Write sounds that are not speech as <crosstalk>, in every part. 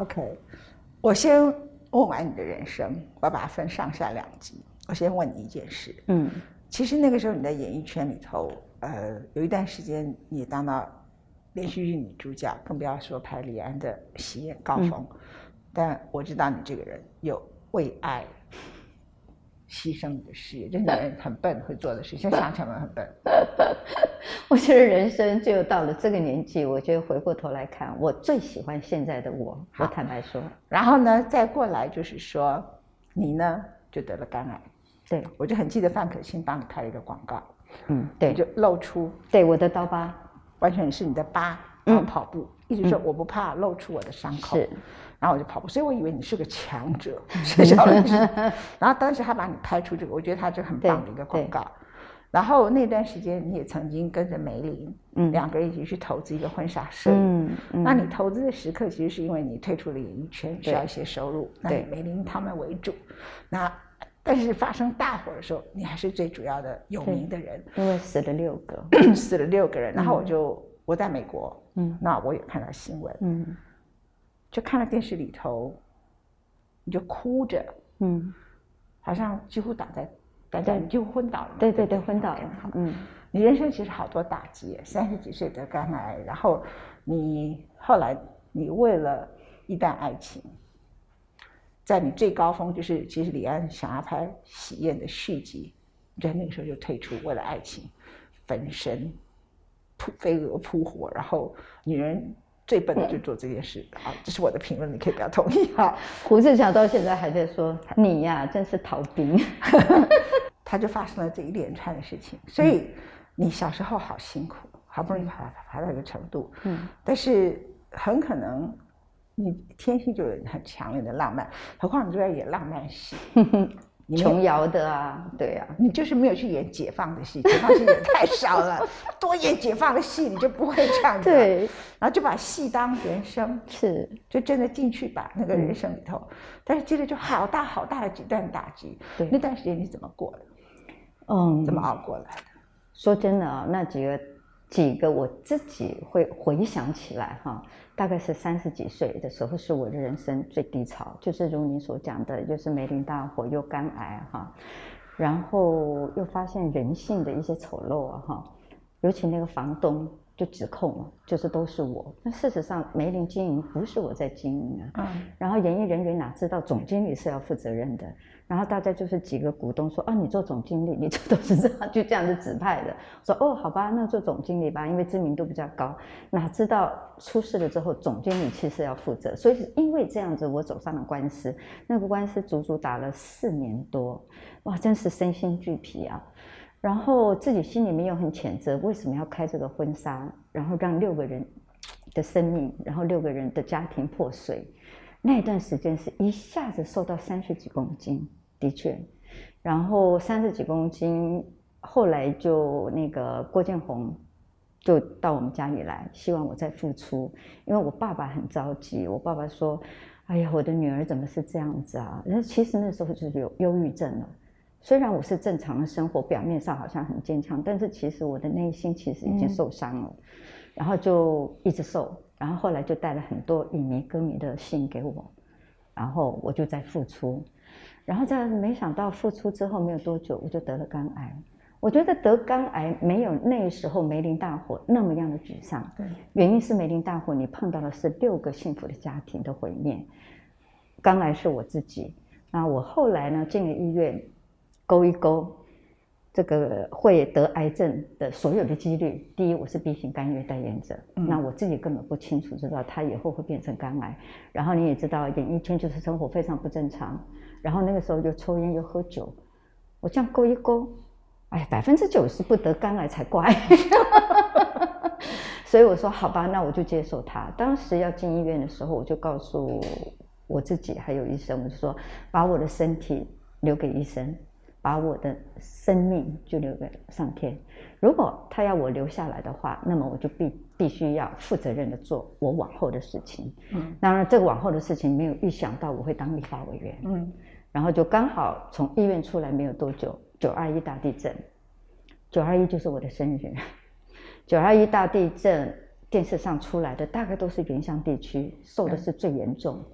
OK，我先问完你的人生，我要把它分上下两集。我先问你一件事，嗯，其实那个时候你在演艺圈里头，呃，有一段时间你当到连续剧女主角，更不要说拍李安的喜宴高峰。但我知道你这个人有为爱。牺牲你的事业，这女人很笨，会做的事，像想起来很笨。我觉得人生就到了这个年纪，我觉得回过头来看，我最喜欢现在的我。我坦白说，然后呢，再过来就是说，你呢就得了肝癌。对，我就很记得范可欣帮你拍了一个广告。嗯，对，就露出对我的刀疤，完全是你的疤。然后跑步，一直说我不怕露出我的伤口。是。然后我就跑步，所以我以为你是个强者，<laughs> 学校老师。然后当时他把你拍出这个，我觉得他这很棒的一个广告。然后那段时间你也曾经跟着梅林，嗯，两个人一起去投资一个婚纱摄影。嗯那你投资的时刻其实是因为你退出了演艺圈，需要一些收入，那以梅林他们为主。那但是发生大火的时候，你还是最主要的有名的人。因为死了六个，<clears throat> 死了六个人。然后我就我在美国，嗯，那我也看到新闻，嗯。就看到电视里头，你就哭着，嗯，好像几乎倒在，大家你就昏倒了，对对对，昏倒了。嗯，你人生其实好多打击，三十几岁得肝癌，然后你后来你为了一段爱情，在你最高峰，就是其实李安想要拍《喜宴》的续集，在那个时候就退出，为了爱情，焚身扑飞蛾扑火，然后女人。最笨的就做这件事，啊，这是我的评论，你可以不要同意 <laughs> 哈。胡志强到现在还在说你呀，真是逃兵。<laughs> 他就发生了这一连串的事情，所以你小时候好辛苦，好不容易爬爬到一个程度，嗯，但是很可能你天性就有很强烈的浪漫，何况你就在演浪漫戏。<laughs> 琼瑶的啊，对呀，你就是没有去演解放的戏，解放戏演太少了，<laughs> 多演解放的戏，你就不会这样子。对，然后就把戏当人生，是，就真的进去把那个人生里头，但是接着就好大好大的几段打击。对，那段时间你怎么过的？嗯，怎么熬过来的？说真的啊，那几个几个我自己会回想起来哈。大概是三十几岁的时候，是我的人生最低潮，就是如你所讲的，就是梅林大火又肝癌哈，然后又发现人性的一些丑陋啊哈，尤其那个房东。就指控了，就是都是我。那事实上，梅林经营不是我在经营啊。嗯。然后演艺人员哪知道总经理是要负责任的？然后大家就是几个股东说：“啊，你做总经理，你 <laughs> 这都是这样，就这样子指派的。”说：“哦，好吧，那做总经理吧，因为知名度比较高。”哪知道出事了之后，总经理其实要负责。所以因为这样子，我走上了官司。那个官司足足打了四年多，哇，真是身心俱疲啊。然后自己心里面又很谴责，为什么要开这个婚纱，然后让六个人的生命，然后六个人的家庭破碎。那段时间是一下子瘦到三十几公斤，的确。然后三十几公斤，后来就那个郭建宏就到我们家里来，希望我再复出，因为我爸爸很着急。我爸爸说：“哎呀，我的女儿怎么是这样子啊？”那其实那时候就是有忧郁症了。虽然我是正常的生活，表面上好像很坚强，但是其实我的内心其实已经受伤了，然后就一直受，然后后来就带了很多影迷歌迷的信给我，然后我就在付出，然后在没想到付出之后没有多久我就得了肝癌。我觉得得肝癌没有那时候梅林大火那么样的沮丧，对，原因是梅林大火你碰到的是六个幸福的家庭的毁灭，肝癌是我自己，那我后来呢进了医院。勾一勾，这个会得癌症的所有的几率，第一，我是 B 型肝炎代言者，那我自己根本不清楚，知道他以后会变成肝癌。然后你也知道，演艺圈就是生活非常不正常，然后那个时候又抽烟又喝酒，我这样勾一勾，哎，百分之九十不得肝癌才怪。<laughs> 所以我说好吧，那我就接受他。当时要进医院的时候，我就告诉我自己还有医生，我就说把我的身体留给医生。把我的生命就留给上天。如果他要我留下来的话，那么我就必必须要负责任的做我往后的事情。嗯，当然这个往后的事情没有预想到我会当立法委员。嗯，然后就刚好从医院出来没有多久，九二一大地震，九二一就是我的生日。九二一大地震电视上出来的，大概都是原乡地区受的是最严重。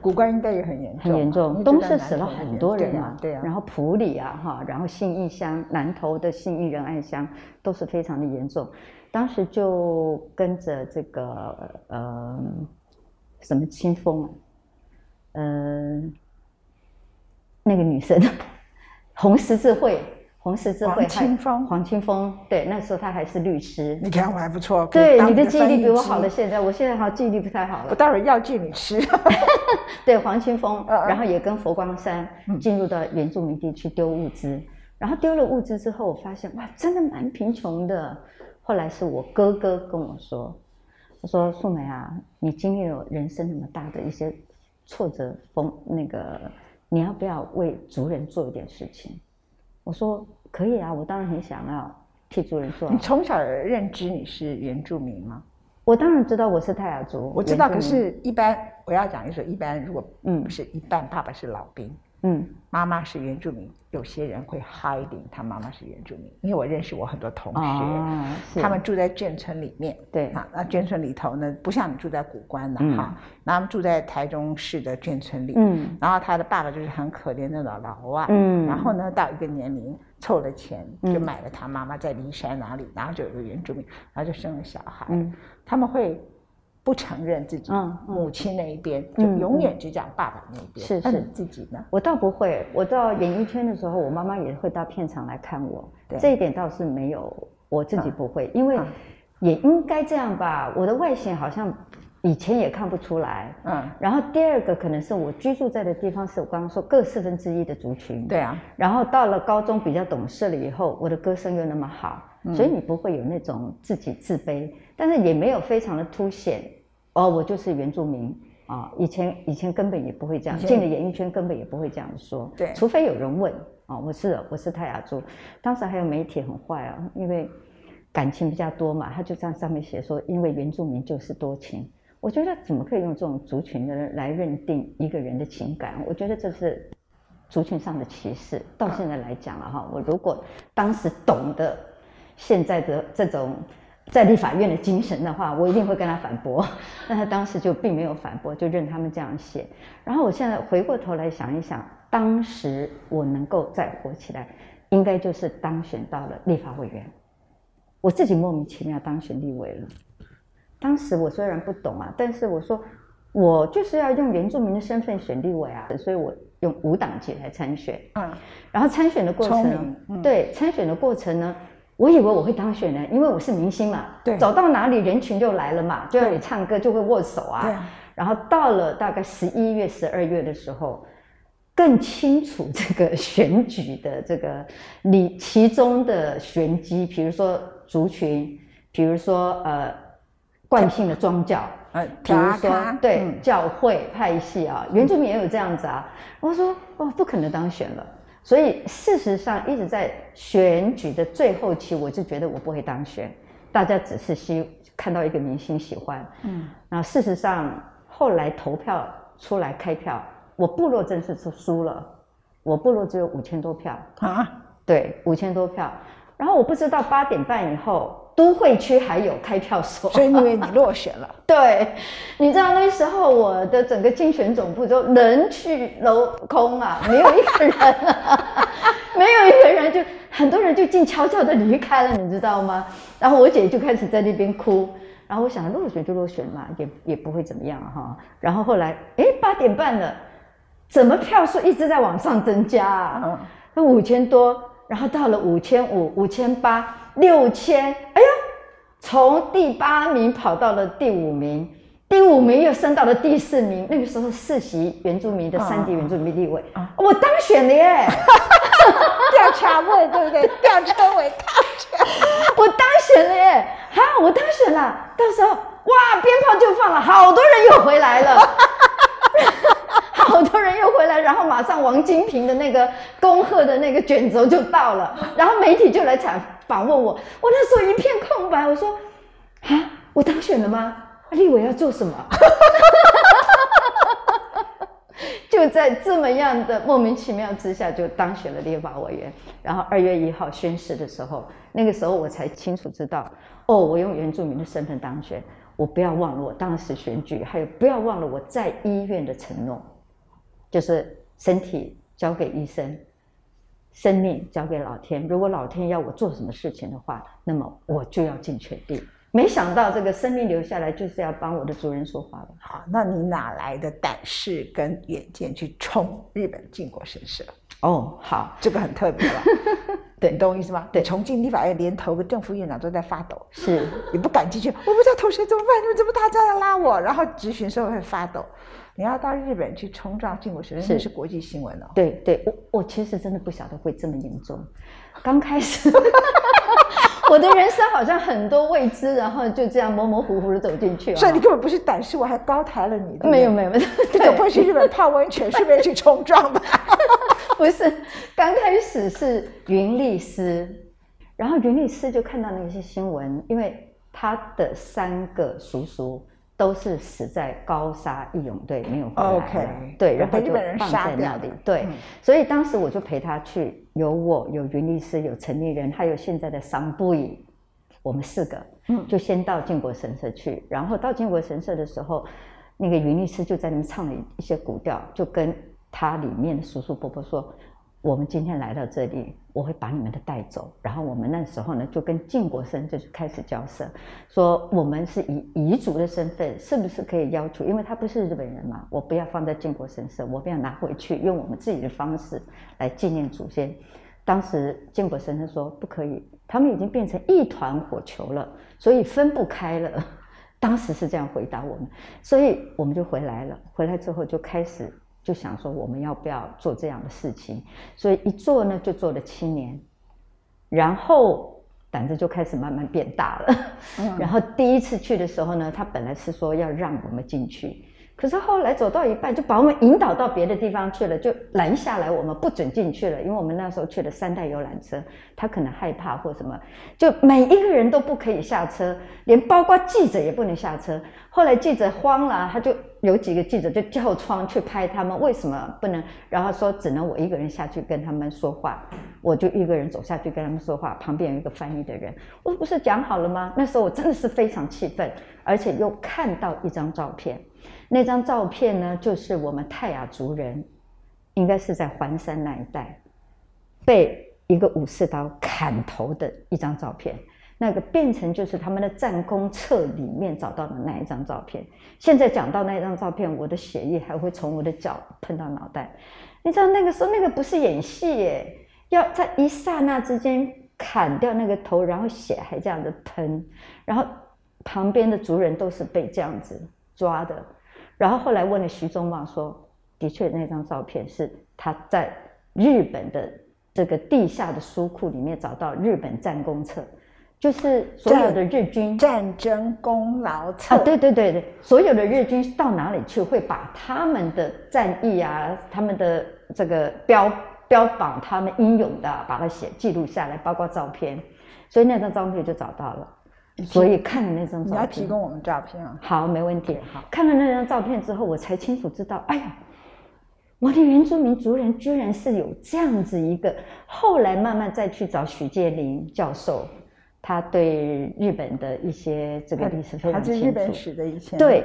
古关应该也很严重，很严重。东市死了很多人嘛，对啊。然后普里啊，哈，然后信义乡、南投的信义仁爱乡都是非常的严重。当时就跟着这个呃什么清风，嗯，那个女生，红十字会。红十字会，黄清风，黄清峰，对，那时候他还是律师。你看我还不错，对，你的记忆力比我好了。现在，我现在好记忆力不太好了。我待会儿药剂你吃。<laughs> 对，黄清峰，然后也跟佛光山进入到原住民地区丢物资，然后丢了物资之后，我发现哇，真的蛮贫穷的。后来是我哥哥跟我说，他说：“素梅啊，你经历了人生那么大的一些挫折风，那个你要不要为族人做一点事情？”我说可以啊，我当然很想要替族人做。你从小认知你是原住民吗？我当然知道我是泰雅族，我知道。可是，一般我要讲就是一般，如果嗯不是一半，爸爸是老兵。嗯，妈妈是原住民，有些人会 hiding，他妈妈是原住民，因为我认识我很多同学，他们住在眷村里面，对，啊，那眷村里头呢，不像你住在古关的哈，那他们住在台中市的眷村里，嗯，然后他的爸爸就是很可怜的老老外，嗯，然后呢，到一个年龄凑了钱，就买了他妈妈在骊山哪里，然后就有个原住民，然后就生了小孩，他们会。不承认自己母亲那一边，就永远只讲爸爸那一边。是是，自己呢？我倒不会。我到演艺圈的时候，我妈妈也会到片场来看我。这一点倒是没有，我自己不会，因为也应该这样吧。我的外形好像以前也看不出来。嗯。然后第二个可能是我居住在的地方是我刚刚说各四分之一的族群。对啊。然后到了高中比较懂事了以后，我的歌声又那么好，所以你不会有那种自己自卑。但是也没有非常的凸显，哦，我就是原住民啊！以前以前根本也不会这样，进了演艺圈根本也不会这样说，对，除非有人问啊，我是我是泰雅族，当时还有媒体很坏啊，因为感情比较多嘛，他就在上面写说，因为原住民就是多情，我觉得怎么可以用这种族群的人来认定一个人的情感？我觉得这是族群上的歧视。到现在来讲了哈，我如果当时懂得现在的这种。在立法院的精神的话，我一定会跟他反驳。<laughs> 但他当时就并没有反驳，就任他们这样写。然后我现在回过头来想一想，当时我能够再活起来，应该就是当选到了立法委员。我自己莫名其妙当选立委了。当时我虽然不懂啊，但是我说我就是要用原住民的身份选立委啊，所以我用无党籍来参选。嗯。然后参选的过程，对参选的过程呢？我以为我会当选呢，因为我是明星嘛，对，走到哪里人群就来了嘛，就要你唱歌就会握手啊。对。然后到了大概十一月、十二月的时候，更清楚这个 <laughs> 选举的这个你其中的玄机，比如说族群，比如说呃惯性的宗教，呃，比如说对教会派系啊，原住民也有这样子啊。我说哦，不可能当选了。所以事实上，一直在选举的最后期，我就觉得我不会当选。大家只是希看到一个明星喜欢，嗯。那事实上，后来投票出来开票，我部落真是输了。我部落只有五千多票啊，对，五千多票。然后我不知道八点半以后。都会区还有开票所，所以因为你落选了。<laughs> 对，你知道那时候我的整个竞选总部就人去楼空啊，没有一个人，没有一个人，就很多人就静悄悄的离开了，你知道吗？然后我姐就开始在那边哭，然后我想落选就落选嘛，也也不会怎么样哈。然后后来，哎，八点半了，怎么票数一直在往上增加啊？那五千多，然后到了五千五、五千八。六千，哎呀，从第八名跑到了第五名，第五名又升到了第四名。那个时候世袭原住民的三级原住民地位，我当选了耶！<laughs> 调查位，对不对？吊车尾，当选，我当选了耶！哈，我当选了。到时候，哇，鞭炮就放了，好多人又回来了。好多人又回来，然后马上王金平的那个恭贺的那个卷轴就到了，然后媒体就来采访问我，我那时候一片空白，我说啊，我当选了吗？立委要做什么？<laughs> 就在这么样的莫名其妙之下，就当选了立法委员。然后二月一号宣誓的时候，那个时候我才清楚知道，哦，我用原住民的身份当选，我不要忘了我当时选举，还有不要忘了我在医院的承诺，就是身体交给医生，生命交给老天。如果老天要我做什么事情的话，那么我就要尽全力。没想到这个生命留下来就是要帮我的主人说话的。好，那你哪来的胆识跟远见去冲日本靖国神社？哦，好，这个很特别了。<laughs> 对，你懂我意思吗？对，重庆立法院连头个正副院长都在发抖，是，你不敢进去，我不知道投谁怎么办？你们怎么大家要拉我？然后咨询时候会发抖。你要到日本去冲撞靖国神社，那是国际新闻哦。对对，我我其实真的不晓得会这么严重。刚开始。<laughs> 我的人生好像很多未知，然后就这样模模糊糊的走进去。所以你根本不是胆识，我还高抬了你。没有没有没有，你总不会去日本泡温泉，顺便去冲撞吧？<laughs> 不是，刚开始是云丽斯，然后云丽斯就看到那些新闻，因为他的三个叔叔。都是死在高沙义勇队没有回来，对，然后就放在那里，对，所以当时我就陪他去，有我，有云律师，有陈立人，还有现在的桑布伊，我们四个，嗯，就先到靖国神社去，然后到靖国神社的时候，那个云律师就在那边唱了一些古调，就跟他里面的叔叔伯伯说。我们今天来到这里，我会把你们的带走。然后我们那时候呢，就跟靖国神就开始交涉，说我们是以彝族的身份，是不是可以要求？因为他不是日本人嘛，我不要放在靖国神社，我不要拿回去，用我们自己的方式来纪念祖先。当时靖国神社说不可以，他们已经变成一团火球了，所以分不开了。<laughs> 当时是这样回答我们，所以我们就回来了。回来之后就开始。就想说我们要不要做这样的事情，所以一做呢就做了七年，然后胆子就开始慢慢变大了。<laughs> 然后第一次去的时候呢，他本来是说要让我们进去。可是后来走到一半，就把我们引导到别的地方去了，就拦下来，我们不准进去了，因为我们那时候去了三代游览车，他可能害怕或什么，就每一个人都不可以下车，连包括记者也不能下车。后来记者慌了，他就有几个记者就叫窗去拍他们，为什么不能？然后说只能我一个人下去跟他们说话，我就一个人走下去跟他们说话，旁边有一个翻译的人，我不是讲好了吗？那时候我真的是非常气愤，而且又看到一张照片。那张照片呢，就是我们泰雅族人，应该是在环山那一带，被一个武士刀砍头的一张照片。那个变成就是他们的战功册里面找到的那一张照片。现在讲到那张照片，我的血液还会从我的脚喷到脑袋。你知道那个时候那个不是演戏耶，要在一刹那之间砍掉那个头，然后血还这样子喷，然后旁边的族人都是被这样子抓的。然后后来问了徐宗茂说：“的确，那张照片是他在日本的这个地下的书库里面找到日本战功册，就是所有的日军战争功劳册啊，对对对对，所有的日军到哪里去会把他们的战役啊，他们的这个标标榜他们英勇的，把它写记录下来，包括照片，所以那张照片就找到了。”所以看了那张照片，你要提供我们照片啊？好，没问题。好，看了那张照片之后，我才清楚知道，哎呀，我的原住民族人居然是有这样子一个。后来慢慢再去找许介林教授。他对日本的一些这个历史非常清楚，日本史的一些对，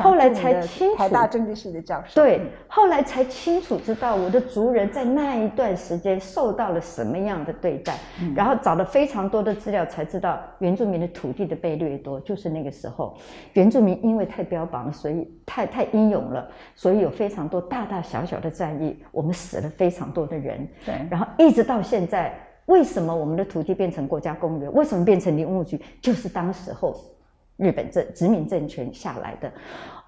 后来才清楚。台大政治系的教授对，后来才清楚知道我的族人在那一段时间受到了什么样的对待，然后找了非常多的资料，才知道原住民的土地的被掠夺，就是那个时候，原住民因为太标榜了，所以太太英勇了，所以有非常多大大小小的战役，我们死了非常多的人，对，然后一直到现在。为什么我们的土地变成国家公园？为什么变成林务局？就是当时候日本政殖民政权下来的。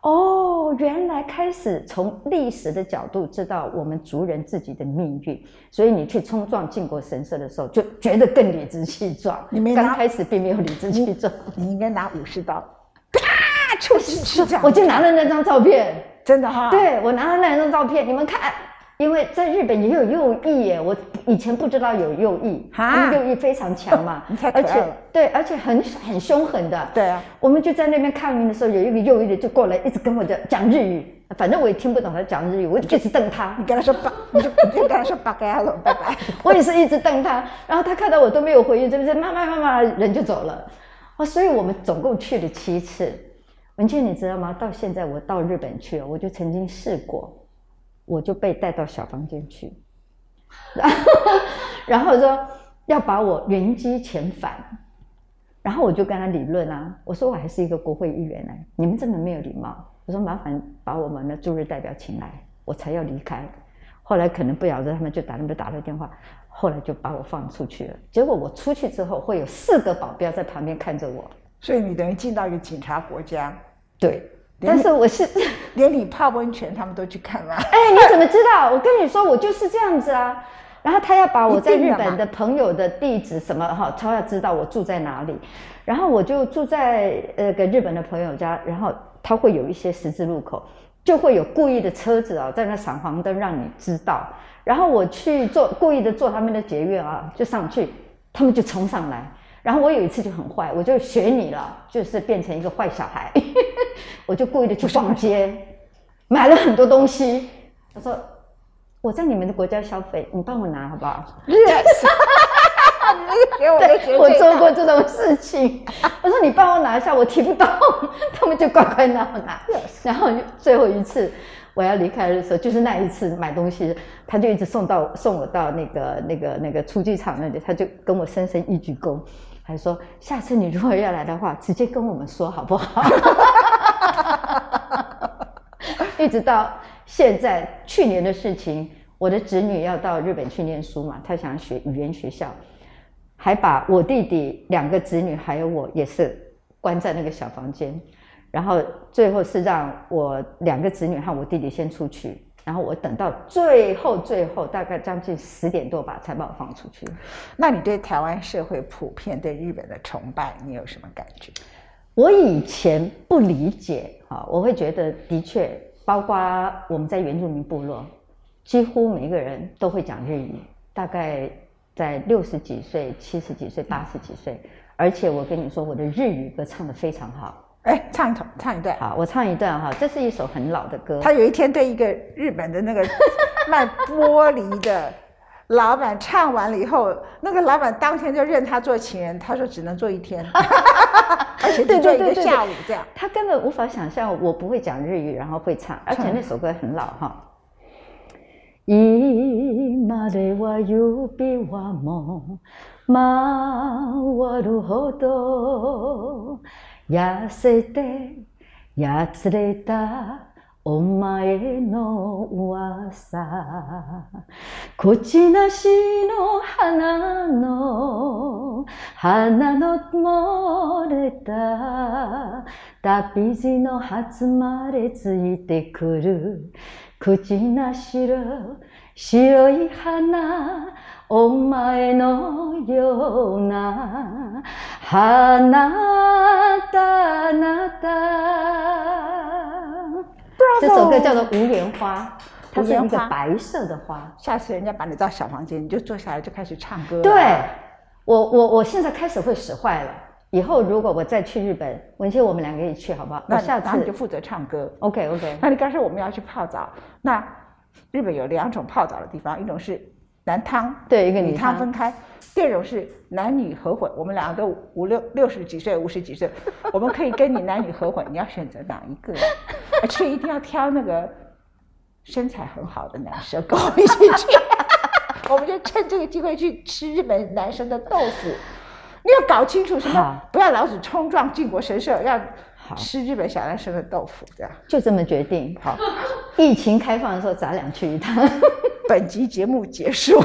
哦，原来开始从历史的角度知道我们族人自己的命运，所以你去冲撞靖国神社的时候，就觉得更理直气壮。你没刚开始并没有理直气壮，你应该拿武士刀，<laughs> 啪，出去这样。我就拿了那张照片，真的哈。对，我拿了那张照片，你们看。因为在日本也有右翼耶，我以前不知道有右翼，因为右翼非常强嘛，<laughs> 而且对，而且很很凶狠的。对啊，我们就在那边抗议的时候，有一个右翼的就过来，一直跟我讲讲日语，反正我也听不懂他讲日语，我就一直瞪他。你跟他说拜，你就你就跟他说拜拜了，拜拜。<laughs> 我也是一直瞪他，然后他看到我都没有回应，是不是？慢慢慢慢人就走了。哦，所以我们总共去了七次。文倩，你知道吗？到现在我到日本去了，我就曾经试过，我就被带到小房间去，<laughs> 然后说要把我原机遣返，然后我就跟他理论啊，我说我还是一个国会议员呢，你们这么没有礼貌。我说麻烦把我们的驻日代表请来，我才要离开。后来可能不晓得，他们就打那边打了电话，后来就把我放出去了。结果我出去之后，会有四个保镖在旁边看着我，所以你等于进到一个警察国家。对，但是我是 <laughs> 连你泡温泉他们都去看吗？哎，你怎么知道？我跟你说，我就是这样子啊。然后他要把我在日本的朋友的地址什么哈，他要知道我住在哪里。然后我就住在呃个日本的朋友家，然后他会有一些十字路口，就会有故意的车子啊在那闪黄灯让你知道。然后我去坐故意的坐他们的捷运啊，就上去，他们就冲上来。然后我有一次就很坏，我就学你了，就是变成一个坏小孩。<laughs> 我就故意的去逛街，买了很多东西。他说：“我在你们的国家消费，你帮我拿好不好？” <laughs> 对，我做过这种事情。我说：“你帮我拿一下，我提不动。<laughs> ”他们就乖乖拿拿。然后最后一次我要离开的时候，就是那一次买东西，他就一直送到送我到那个那个那个出机场那里，他就跟我深深一鞠躬。还说下次你如果要来的话，直接跟我们说好不好？<laughs> 一直到现在，去年的事情，我的侄女要到日本去念书嘛，她想学语言学校，还把我弟弟两个子女还有我也是关在那个小房间，然后最后是让我两个子女和我弟弟先出去。然后我等到最后最后大概将近十点多吧，才把我放出去。那你对台湾社会普遍对日本的崇拜，你有什么感觉？我以前不理解啊，我会觉得的确，包括我们在原住民部落，几乎每一个人都会讲日语，大概在六十几岁、七十几岁、八十几岁，而且我跟你说，我的日语歌唱得非常好。哎，唱一唱，唱一段。好，我唱一段哈。这是一首很老的歌。他有一天对一个日本的那个 <laughs> 卖玻璃的老板唱完了以后，那个老板当天就认他做情人。他说只能做一天 <laughs> <laughs> 而且只做一个下午这样。他根本无法想象我不会讲日语，然后会唱，而且那首歌很老哈。痩せてやつれたお前の噂。口なしの花の花の漏れた旅路の初までついてくる。口なしの白い花お前のような花たなた。这首歌叫做《无莲花》，它是一个白色的花。下次人家把你到小房间，你就坐下来就开始唱歌。对，我我我现在开始会使坏了。 以后如果我再去日本，文倩我们两个一起去好不好？那下次你就负责唱歌。OK OK。<laughs> 那你刚才我们要去泡澡，那日本有两种泡澡的地方，一种是。男汤对一个女汤分开，第二种是男女合混。我们两个都五六六十几岁、五十几岁，我们可以跟你男女合混，你要选择哪一个？<laughs> 而且一定要挑那个身材很好的男生跟我们一起去。<laughs> 我们就趁这个机会去吃日本男生的豆腐。你 <laughs> 要搞清楚什么？不要老是冲撞靖国神社，要吃日本小男生的豆腐，这样就这么决定。好，<laughs> 疫情开放的时候，咱俩去一趟。<laughs> 本集节目结束。